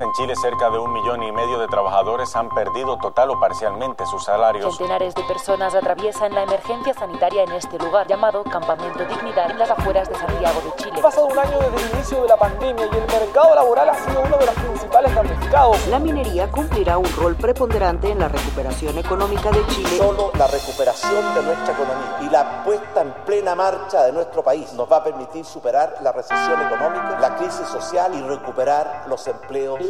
En Chile, cerca de un millón y medio de trabajadores han perdido total o parcialmente sus salarios. Centenares de personas atraviesan la emergencia sanitaria en este lugar llamado Campamento Dignidad en las afueras de Santiago de Chile. Ha pasado un año desde el inicio de la pandemia y el mercado laboral ha sido uno de los principales damnificados. La minería cumplirá un rol preponderante en la recuperación económica de Chile. Solo la recuperación de nuestra economía y la puesta en plena marcha de nuestro país nos va a permitir superar la recesión económica, la crisis social y recuperar los empleos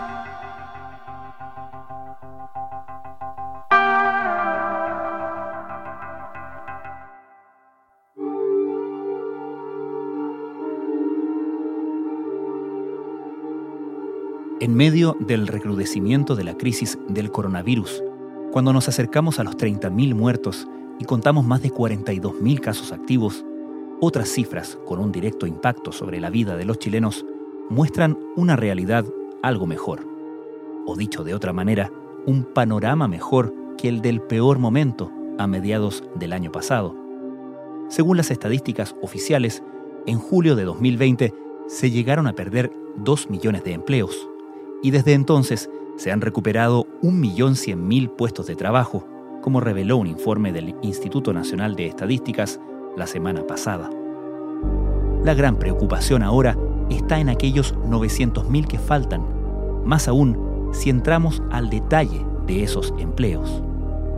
En medio del recrudecimiento de la crisis del coronavirus, cuando nos acercamos a los 30.000 muertos y contamos más de 42.000 casos activos, otras cifras con un directo impacto sobre la vida de los chilenos muestran una realidad algo mejor. O dicho de otra manera, un panorama mejor que el del peor momento a mediados del año pasado. Según las estadísticas oficiales, en julio de 2020 se llegaron a perder 2 millones de empleos, y desde entonces se han recuperado 1.100.000 puestos de trabajo, como reveló un informe del Instituto Nacional de Estadísticas la semana pasada. La gran preocupación ahora está en aquellos 900.000 que faltan, más aún si entramos al detalle de esos empleos.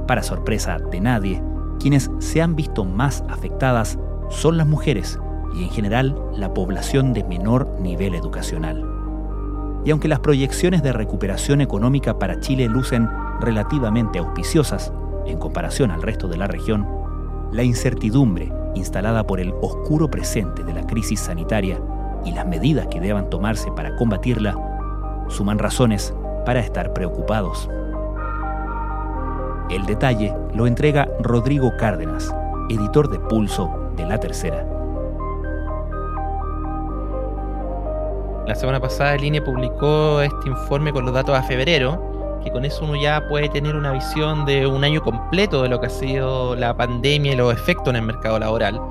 Para sorpresa de nadie, quienes se han visto más afectadas son las mujeres y en general la población de menor nivel educacional. Y aunque las proyecciones de recuperación económica para Chile lucen relativamente auspiciosas en comparación al resto de la región, la incertidumbre instalada por el oscuro presente de la crisis sanitaria y las medidas que deban tomarse para combatirla suman razones para estar preocupados. El detalle lo entrega Rodrigo Cárdenas, editor de Pulso de La Tercera. La semana pasada INE publicó este informe con los datos a febrero, que con eso uno ya puede tener una visión de un año completo de lo que ha sido la pandemia y los efectos en el mercado laboral.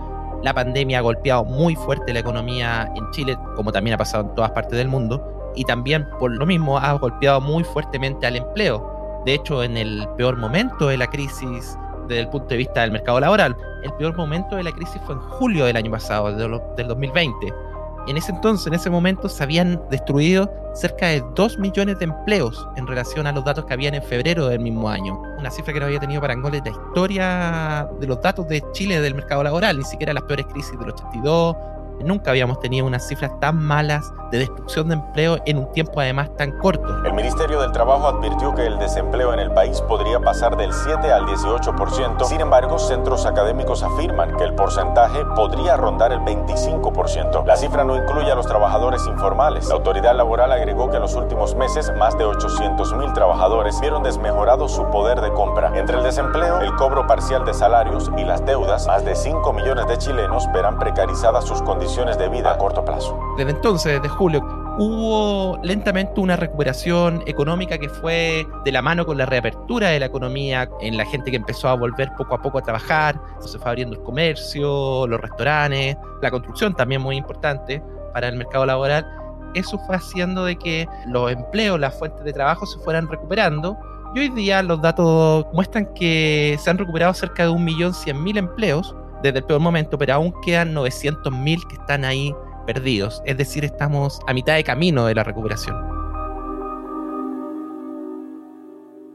La pandemia ha golpeado muy fuerte la economía en Chile, como también ha pasado en todas partes del mundo, y también por lo mismo ha golpeado muy fuertemente al empleo. De hecho, en el peor momento de la crisis desde el punto de vista del mercado laboral, el peor momento de la crisis fue en julio del año pasado, del 2020 en ese entonces, en ese momento, se habían destruido cerca de 2 millones de empleos en relación a los datos que habían en febrero del mismo año. Una cifra que no había tenido Parangoles de la historia de los datos de Chile del mercado laboral, ni siquiera las peores crisis del 82, Nunca habíamos tenido unas cifras tan malas de destrucción de empleo en un tiempo además tan corto. El Ministerio del Trabajo advirtió que el desempleo en el país podría pasar del 7 al 18%. Sin embargo, centros académicos afirman que el porcentaje podría rondar el 25%. La cifra no incluye a los trabajadores informales. La autoridad laboral agregó que en los últimos meses más de 800.000 trabajadores vieron desmejorado su poder de compra. Entre el desempleo, el cobro parcial de salarios y las deudas, más de 5 millones de chilenos verán precarizadas sus condiciones de vida a corto plazo. Desde entonces, desde julio, hubo lentamente una recuperación económica que fue de la mano con la reapertura de la economía, en la gente que empezó a volver poco a poco a trabajar, se fue abriendo el comercio, los restaurantes, la construcción también muy importante para el mercado laboral. Eso fue haciendo de que los empleos, las fuentes de trabajo se fueran recuperando. Y hoy día los datos muestran que se han recuperado cerca de 1.100.000 empleos, desde el peor momento, pero aún quedan 900.000 que están ahí perdidos. Es decir, estamos a mitad de camino de la recuperación.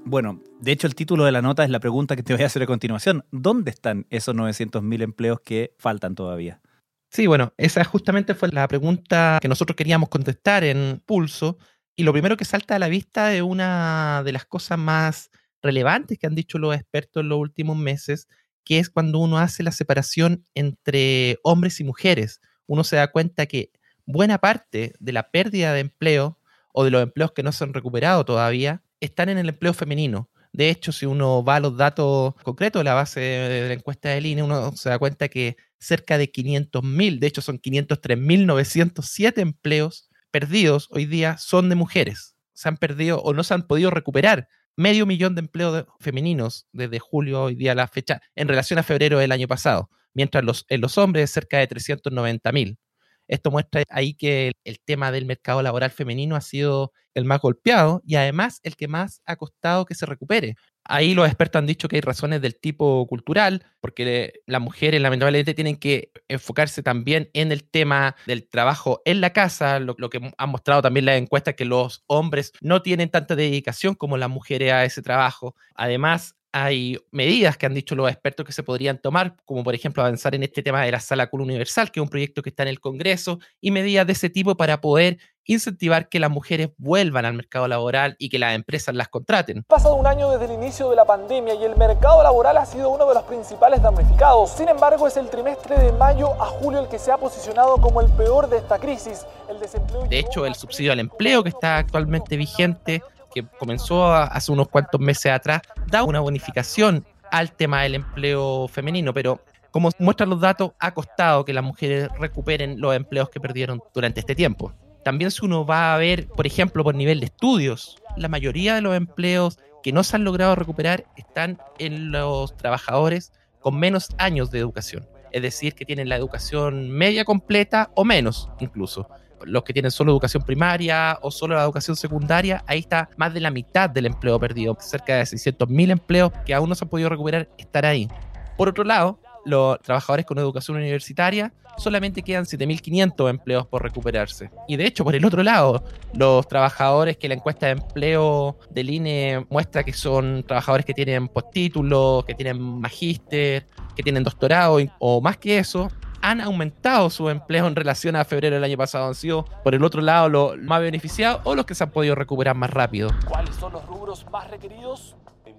Bueno, de hecho el título de la nota es la pregunta que te voy a hacer a continuación. ¿Dónde están esos 900.000 empleos que faltan todavía? Sí, bueno, esa justamente fue la pregunta que nosotros queríamos contestar en Pulso. Y lo primero que salta a la vista es una de las cosas más relevantes que han dicho los expertos en los últimos meses, que es cuando uno hace la separación entre hombres y mujeres. Uno se da cuenta que buena parte de la pérdida de empleo o de los empleos que no se han recuperado todavía están en el empleo femenino. De hecho, si uno va a los datos concretos de la base de la encuesta del INE, uno se da cuenta que cerca de 500.000, de hecho son 503.907 empleos perdidos hoy día son de mujeres. se han perdido o no se han podido recuperar medio millón de empleos femeninos desde julio hoy día a la fecha en relación a febrero del año pasado, mientras los, en los hombres cerca de 390 mil. Esto muestra ahí que el tema del mercado laboral femenino ha sido el más golpeado y además el que más ha costado que se recupere. Ahí los expertos han dicho que hay razones del tipo cultural, porque las mujeres lamentablemente tienen que enfocarse también en el tema del trabajo en la casa, lo, que han mostrado también las encuestas, que los hombres no tienen tanta dedicación como las mujeres a ese trabajo. Además, hay medidas que han dicho los expertos que se podrían tomar, como por ejemplo avanzar en este tema de la sala CUL universal, que es un proyecto que está en el Congreso, y medidas de ese tipo para poder incentivar que las mujeres vuelvan al mercado laboral y que las empresas las contraten. Ha pasado un año desde el inicio de la pandemia y el mercado laboral ha sido uno de los principales damnificados. Sin embargo, es el trimestre de mayo a julio el que se ha posicionado como el peor de esta crisis. El desempleo de hecho, el subsidio al empleo que está actualmente vigente que comenzó hace unos cuantos meses atrás, da una bonificación al tema del empleo femenino, pero como muestran los datos, ha costado que las mujeres recuperen los empleos que perdieron durante este tiempo. También si uno va a ver, por ejemplo, por nivel de estudios, la mayoría de los empleos que no se han logrado recuperar están en los trabajadores con menos años de educación. Es decir, que tienen la educación media completa o menos incluso los que tienen solo educación primaria o solo la educación secundaria, ahí está más de la mitad del empleo perdido. Cerca de 600.000 empleos que aún no se han podido recuperar están ahí. Por otro lado, los trabajadores con educación universitaria solamente quedan 7.500 empleos por recuperarse. Y de hecho, por el otro lado, los trabajadores que la encuesta de empleo del INE muestra que son trabajadores que tienen postítulo, que tienen magíster, que tienen doctorado o más que eso, han aumentado su empleo en relación a febrero del año pasado. Han sido, por el otro lado, los más beneficiados o los que se han podido recuperar más rápido. ¿Cuáles son los rubros más requeridos?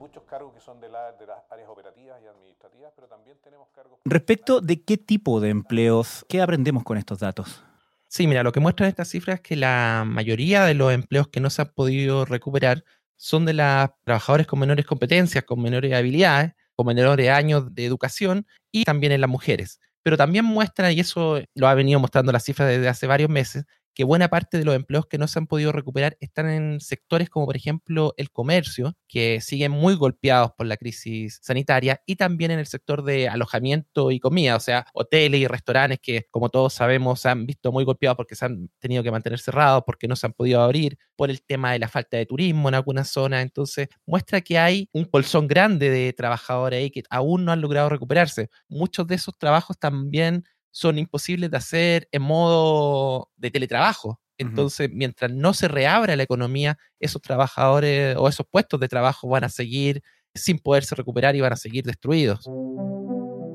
Muchos cargos que son de, las áreas operativas y administrativas, pero también tenemos cargos... Respecto de qué tipo de empleos, ¿qué aprendemos con estos datos? Sí, mira, lo que muestran estas cifras es que la mayoría de los empleos que no se han podido recuperar son de los trabajadores con menores competencias, con menores habilidades, con menores años de educación y también en las mujeres pero también muestra, y eso lo ha venido mostrando la cifra desde hace varios meses, que buena parte de los empleos que no se han podido recuperar están en sectores como por ejemplo el comercio, que siguen muy golpeados por la crisis sanitaria, y también en el sector de alojamiento y comida, o sea, hoteles y restaurantes que como todos sabemos se han visto muy golpeados porque se han tenido que mantener cerrados, porque no se han podido abrir, por el tema de la falta de turismo en algunas zonas. Entonces, muestra que hay un colzón grande de trabajadores ahí que aún no han logrado recuperarse. Muchos de esos trabajos también son imposibles de hacer en modo de teletrabajo. Entonces, mientras no se reabra la economía, esos trabajadores o esos puestos de trabajo van a seguir sin poderse recuperar y van a seguir destruidos.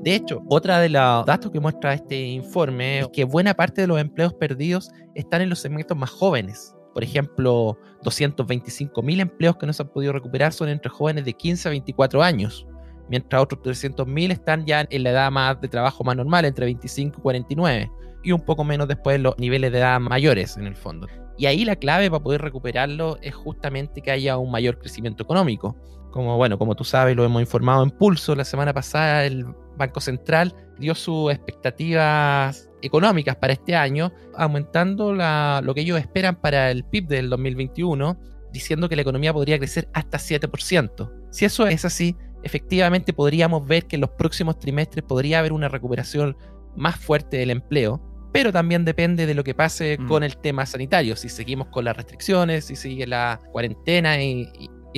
De hecho, otra de los datos que muestra este informe es que buena parte de los empleos perdidos están en los segmentos más jóvenes. Por ejemplo, 225 mil empleos que no se han podido recuperar son entre jóvenes de 15 a 24 años mientras otros 300.000 están ya en la edad más de trabajo más normal, entre 25 y 49, y un poco menos después los niveles de edad mayores en el fondo. Y ahí la clave para poder recuperarlo es justamente que haya un mayor crecimiento económico. Como bueno, como tú sabes, lo hemos informado en Pulso la semana pasada, el Banco Central dio sus expectativas económicas para este año, aumentando lo que ellos esperan para el PIB del 2021, diciendo que la economía podría crecer hasta 7%. Si eso es así, efectivamente podríamos ver que en los próximos trimestres podría haber una recuperación más fuerte del empleo, pero también depende de lo que pase mm. con el tema sanitario, si seguimos con las restricciones, si sigue la cuarentena y,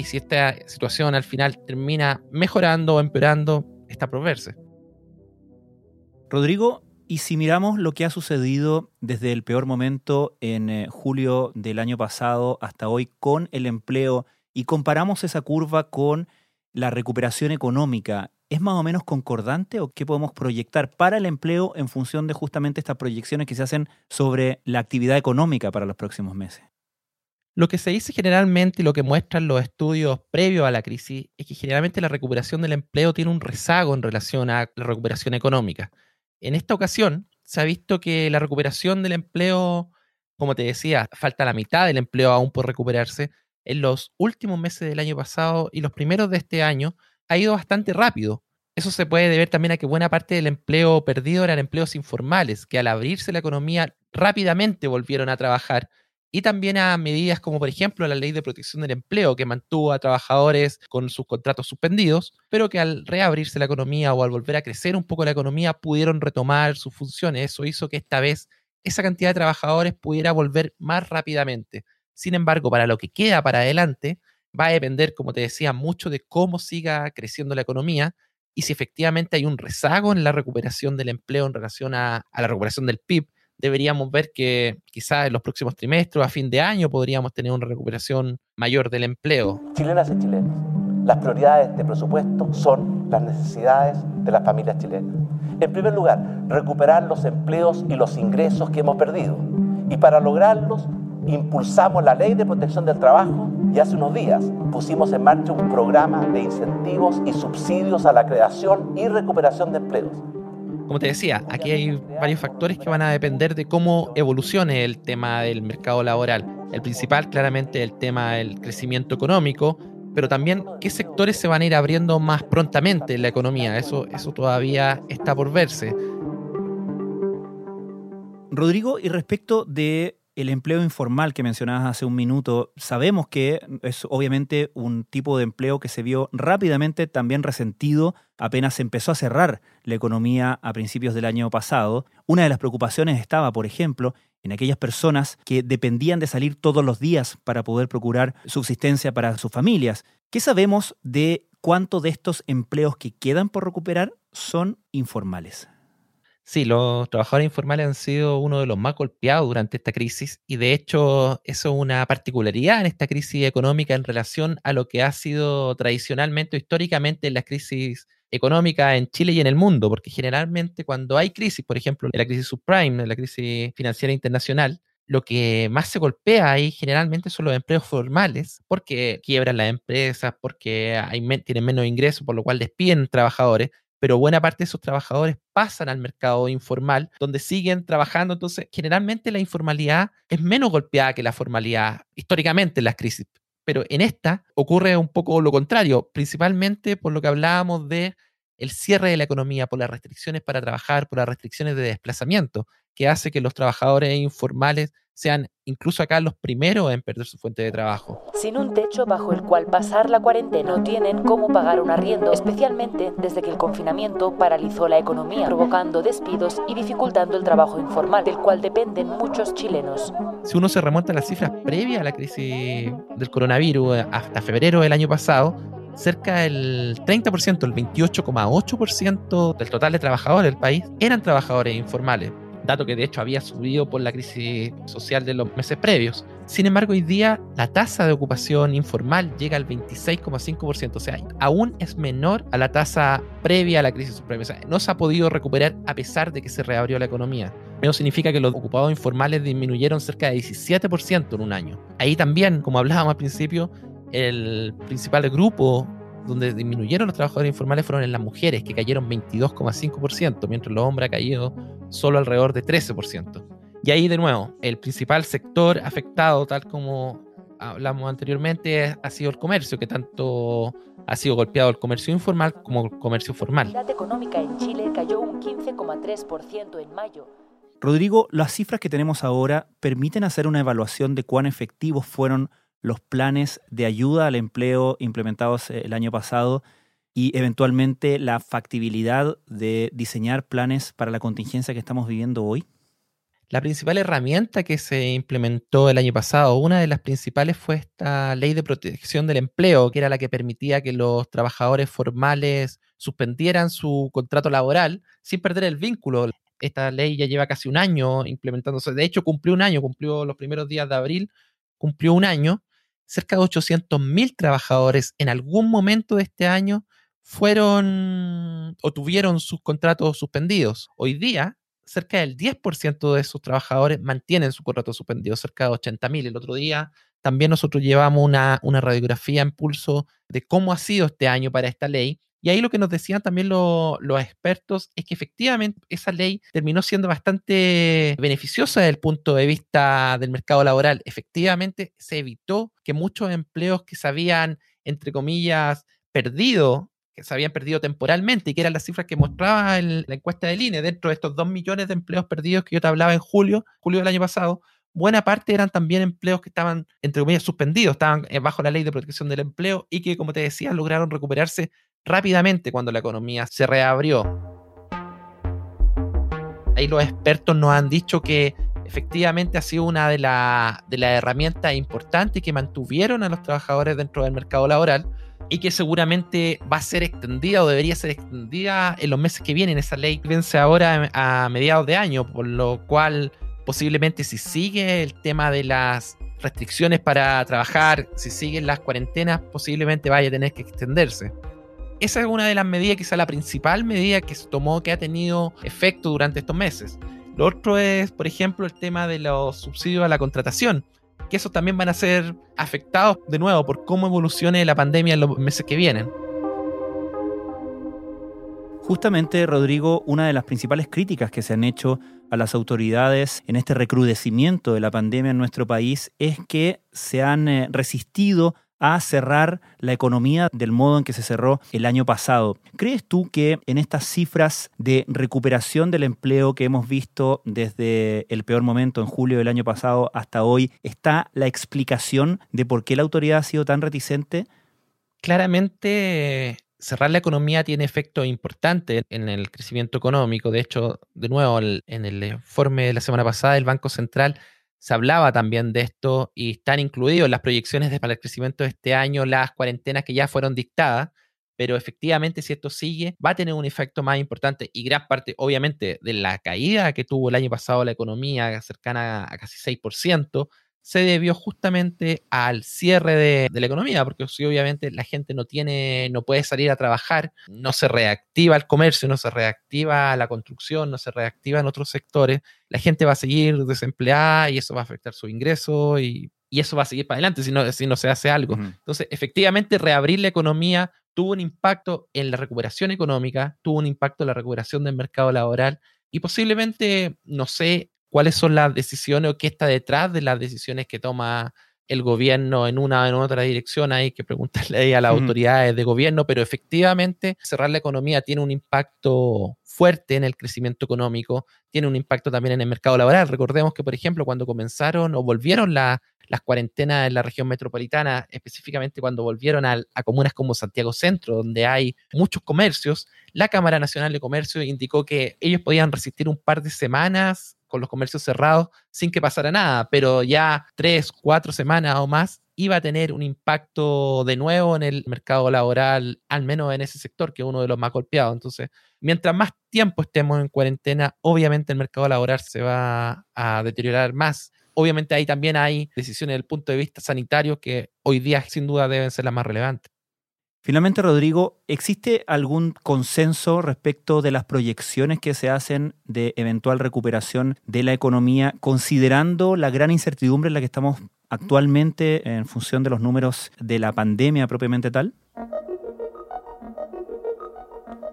si esta situación al final termina mejorando o empeorando, está por verse. Rodrigo, y si miramos lo que ha sucedido desde el peor momento en eh, julio del año pasado hasta hoy con el empleo y comparamos esa curva con la recuperación económica es más o menos concordante o qué podemos proyectar para el empleo en función de justamente estas proyecciones que se hacen sobre la actividad económica para los próximos meses? Lo que se dice generalmente y lo que muestran los estudios previos a la crisis es que generalmente la recuperación del empleo tiene un rezago en relación a la recuperación económica. En esta ocasión se ha visto que la recuperación del empleo, como te decía, falta la mitad del empleo aún por recuperarse, en los últimos meses del año pasado y los primeros de este año ha ido bastante rápido. Eso se puede deber también a que buena parte del empleo perdido eran empleos informales, que al abrirse la economía rápidamente volvieron a trabajar y también a medidas como por ejemplo la ley de protección del empleo que mantuvo a trabajadores con sus contratos suspendidos, pero que al reabrirse la economía o al volver a crecer un poco la economía pudieron retomar sus funciones. Eso hizo que esta vez esa cantidad de trabajadores pudiera volver más rápidamente. Sin embargo, para lo que queda para adelante, va a depender, como te decía, mucho de cómo siga creciendo la economía y si efectivamente hay un rezago en la recuperación del empleo en relación a, la recuperación del PIB, deberíamos ver que quizás en los próximos trimestres, a fin de año, podríamos tener una recuperación mayor del empleo. Chilenas y chilenos, las prioridades de presupuesto son las necesidades de las familias chilenas. En primer lugar, recuperar los empleos y los ingresos que hemos perdido. Y para lograrlos, impulsamos la ley de protección del trabajo y hace unos días pusimos en marcha un programa de incentivos y subsidios a la creación y recuperación de empleos. Como te decía, aquí hay varios factores que van a depender de cómo evolucione el tema del mercado laboral. El principal, claramente, el tema del crecimiento económico, pero también qué sectores se van a ir abriendo más prontamente en la economía. Eso, eso todavía está por verse. Rodrigo, y respecto de el empleo informal que mencionabas hace un minuto, sabemos que es obviamente un tipo de empleo que se vio rápidamente también resentido apenas empezó a cerrar la economía a principios del año pasado. Una de las preocupaciones estaba, por ejemplo, en aquellas personas que dependían de salir todos los días para poder procurar subsistencia para sus familias. ¿Qué sabemos de cuánto de estos empleos que quedan por recuperar son informales? Sí, los trabajadores informales han sido uno de los más golpeados durante esta crisis y de hecho eso es una particularidad en esta crisis económica en relación a lo que ha sido tradicionalmente o históricamente la crisis económica en Chile y en el mundo, porque generalmente cuando hay crisis, por ejemplo, en la crisis subprime, en la crisis financiera internacional, lo que más se golpea ahí generalmente son los empleos formales, porque quiebran las empresas, porque hay, tienen menos ingresos, por lo cual despiden trabajadores, pero buena parte de esos trabajadores pasan al mercado informal, donde siguen trabajando. Entonces, generalmente la informalidad es menos golpeada que la formalidad históricamente en las crisis. Pero en esta ocurre un poco lo contrario, principalmente por lo que hablábamos de el cierre de la economía, por las restricciones para trabajar, por las restricciones de desplazamiento, que hace que los trabajadores informales sean incluso acá los primeros en perder su fuente de trabajo. Sin un techo bajo el cual pasar la cuarentena, no tienen cómo pagar un arriendo, especialmente desde que el confinamiento paralizó la economía, provocando despidos y dificultando el trabajo informal, del cual dependen muchos chilenos. Si uno se remonta a las cifras previas a la crisis del coronavirus, hasta febrero del año pasado, cerca del 30%, el 28,8% del total de trabajadores del país eran trabajadores informales dato que de hecho había subido por la crisis social de los meses previos. Sin embargo, hoy día la tasa de ocupación informal llega al 26,5%, o sea, aún es menor a la tasa previa a la crisis suprema. O sea, no se ha podido recuperar a pesar de que se reabrió la economía. Eso significa que los ocupados informales disminuyeron cerca de 17% en un año. Ahí también, como hablábamos al principio, el principal grupo donde disminuyeron los trabajadores informales fueron en las mujeres, que cayeron 22,5%, mientras los hombres han caído solo alrededor de 13%. Y ahí de nuevo, el principal sector afectado, tal como hablamos anteriormente, ha sido el comercio, que tanto ha sido golpeado el comercio informal como el comercio formal. La económica en Chile cayó un 15,3% en mayo. Rodrigo, las cifras que tenemos ahora permiten hacer una evaluación de cuán efectivos fueron los planes de ayuda al empleo implementados eh, el año pasado y eventualmente la factibilidad de diseñar planes para la contingencia que estamos viviendo hoy? La principal herramienta que se implementó el año pasado, una de las principales fue esta ley de protección del empleo, que era la que permitía que los trabajadores formales suspendieran su contrato laboral sin perder el vínculo. Esta ley ya lleva casi un año implementándose. De hecho, cumplió un año, cumplió los primeros días de abril, cumplió un año cerca de 800.000 trabajadores en algún momento de este año fueron o tuvieron sus contratos suspendidos. Hoy día, cerca del 10% de esos trabajadores mantienen su contrato suspendido, cerca de 80.000. El otro día también nosotros llevamos una, una radiografía en pulso de cómo ha sido este año para esta ley y ahí lo que nos decían también los expertos es que efectivamente esa ley terminó siendo bastante beneficiosa desde el punto de vista del mercado laboral. Efectivamente se evitó que muchos empleos que se habían, entre comillas, perdido, que se habían perdido temporalmente y que eran las cifras que mostraba la encuesta del INE, dentro de estos dos millones de empleos perdidos que yo te hablaba en julio, julio del año pasado, buena parte eran también empleos que estaban, entre comillas, suspendidos, estaban eh, bajo la ley de protección del empleo y que, como te decía, lograron recuperarse rápidamente cuando la economía se reabrió. Ahí los expertos nos han dicho que efectivamente ha sido una de, las herramientas importantes que mantuvieron a los trabajadores dentro del mercado laboral y que seguramente va a ser extendida o debería ser extendida en los meses que vienen. Esa ley vence ahora a mediados de año, por lo cual posiblemente si sigue el tema de las restricciones para trabajar, si siguen las cuarentenas, posiblemente vaya a tener que extenderse. Esa es una de las medidas, quizá la principal medida que se tomó que ha tenido efecto durante estos meses. Lo otro es, por ejemplo, el tema de los subsidios a la contratación que esos también van a ser afectados de nuevo por cómo evolucione la pandemia en los meses que vienen. Justamente, Rodrigo, una de las principales críticas que se han hecho a las autoridades en este recrudecimiento de la pandemia en nuestro país es que se han eh, resistido a cerrar la economía del modo en que se cerró el año pasado. ¿Crees tú que en estas cifras de recuperación del empleo que hemos visto desde el peor momento en julio del año pasado hasta hoy está la explicación de por qué la autoridad ha sido tan reticente? Claramente cerrar la economía tiene efecto importante en el crecimiento económico. De hecho, de nuevo, en el informe de la semana pasada, el Banco Central se hablaba también de esto y están incluidos las proyecciones de, para el crecimiento de este año las cuarentenas que ya fueron dictadas, pero efectivamente si esto sigue va a tener un efecto más importante y gran parte obviamente de la caída que tuvo el año pasado la economía cercana a casi 6%, se debió justamente al cierre de, la economía, porque si obviamente la gente no tiene, no puede salir a trabajar, no se reactiva el comercio, no se reactiva la construcción, no se reactiva en otros sectores, la gente va a seguir desempleada y eso va a afectar su ingreso y, eso va a seguir para adelante si no, si no se hace algo. Entonces, efectivamente, reabrir la economía tuvo un impacto en la recuperación económica, tuvo un impacto en la recuperación del mercado laboral y posiblemente, no sé, cuáles son las decisiones o qué está detrás de las decisiones que toma el gobierno en una o en otra dirección. Hay que preguntarle ahí a las autoridades de gobierno, pero efectivamente cerrar la economía tiene un impacto fuerte en el crecimiento económico, tiene un impacto también en el mercado laboral. Recordemos que, por ejemplo, cuando comenzaron o volvieron las cuarentenas en la región metropolitana, específicamente cuando volvieron a, a comunas como Santiago Centro, donde hay muchos comercios, la Cámara Nacional de Comercio indicó que ellos podían resistir un par de semanas con los comercios cerrados sin que pasara nada, pero ya tres, cuatro semanas o más iba a tener un impacto de nuevo en el mercado laboral, al menos en ese sector, que es uno de los más golpeados. Entonces, mientras más tiempo estemos en cuarentena, obviamente el mercado laboral se va a deteriorar más. Obviamente ahí también hay decisiones desde el punto de vista sanitario que hoy día sin duda deben ser las más relevantes. Finalmente, Rodrigo, ¿existe algún consenso respecto de las proyecciones que se hacen de eventual recuperación de la economía, considerando la gran incertidumbre en la que estamos actualmente en función de los números de la pandemia propiamente tal?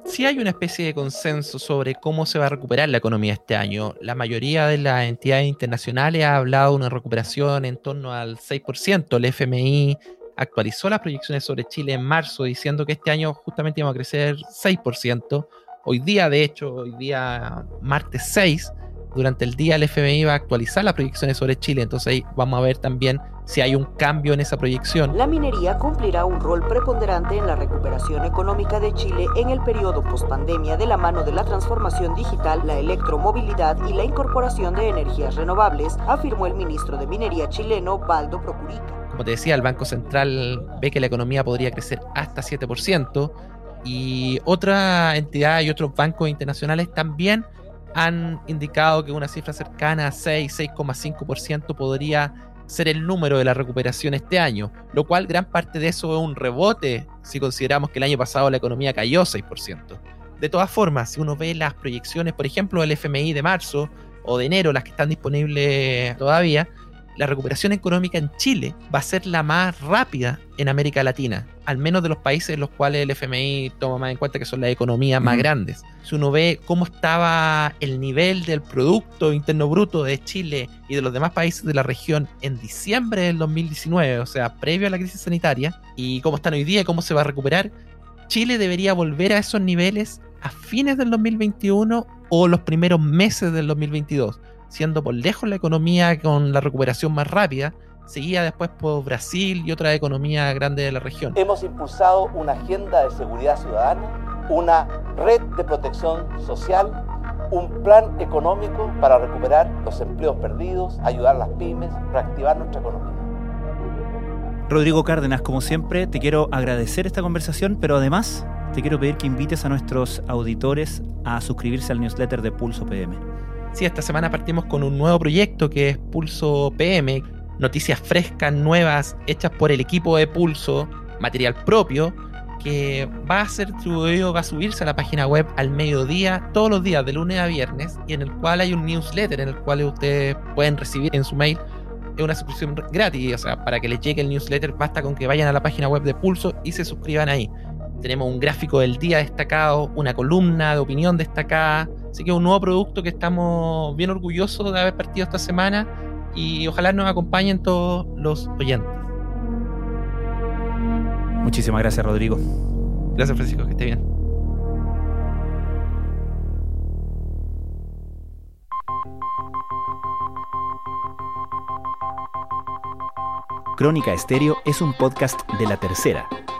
Sí hay una especie de consenso sobre cómo se va a recuperar la economía este año. La mayoría de las entidades internacionales ha hablado de una recuperación en torno al 6%. El FMI actualizó las proyecciones sobre Chile en marzo diciendo que este año justamente íbamos a crecer 6%. Hoy día, de hecho, hoy día martes 6, durante el día el FMI va a actualizar las proyecciones sobre Chile, entonces ahí vamos a ver también si hay un cambio en esa proyección. La minería cumplirá un rol preponderante en la recuperación económica de Chile en el periodo postpandemia de la mano de la transformación digital, la electromovilidad y la incorporación de energías renovables, afirmó el ministro de Minería chileno, Baldo Procurica. Como te decía, el Banco Central ve que la economía podría crecer hasta 7% y otra entidad y otros bancos internacionales también han indicado que una cifra cercana a 6, 6,5% podría ser el número de la recuperación este año, lo cual gran parte de eso es un rebote si consideramos que el año pasado la economía cayó 6%. De todas formas, si uno ve las proyecciones, por ejemplo, del FMI de marzo o de enero, las que están disponibles todavía, la recuperación económica en Chile va a ser la más rápida en América Latina, al menos de los países en los cuales el FMI toma más en cuenta que son las economías más grandes. Si uno ve cómo estaba el nivel del Producto Interno Bruto de Chile y de los demás países de la región en diciembre del 2019, o sea, previo a la crisis sanitaria, y cómo están hoy día y cómo se va a recuperar, Chile debería volver a esos niveles a fines del 2021 o los primeros meses del 2022 siendo por lejos la economía con la recuperación más rápida, seguía después por Brasil y otra economía grande de la región. Hemos impulsado una agenda de seguridad ciudadana, una red de protección social, un plan económico para recuperar los empleos perdidos, ayudar a las pymes, reactivar nuestra economía. Rodrigo Cárdenas, como siempre, te quiero agradecer esta conversación, pero además te quiero pedir que invites a nuestros auditores a suscribirse al newsletter de Pulso PM. Sí, esta semana partimos con un nuevo proyecto que es Pulso PM, noticias frescas, nuevas, hechas por el equipo de Pulso, material propio, que va a ser distribuido, va a subirse a la página web al mediodía, todos los días, de lunes a viernes, y en el cual hay un newsletter en el cual ustedes pueden recibir en su mail. Es una suscripción gratis, o sea, para que les llegue el newsletter basta con que vayan a la página web de Pulso y se suscriban ahí. Tenemos un gráfico del día destacado, una columna de opinión destacada, Así que es un nuevo producto que estamos bien orgullosos de haber partido esta semana y ojalá nos acompañen todos los oyentes. Muchísimas gracias, Rodrigo. Gracias, Francisco, que esté bien. Crónica Estéreo es un podcast de la tercera.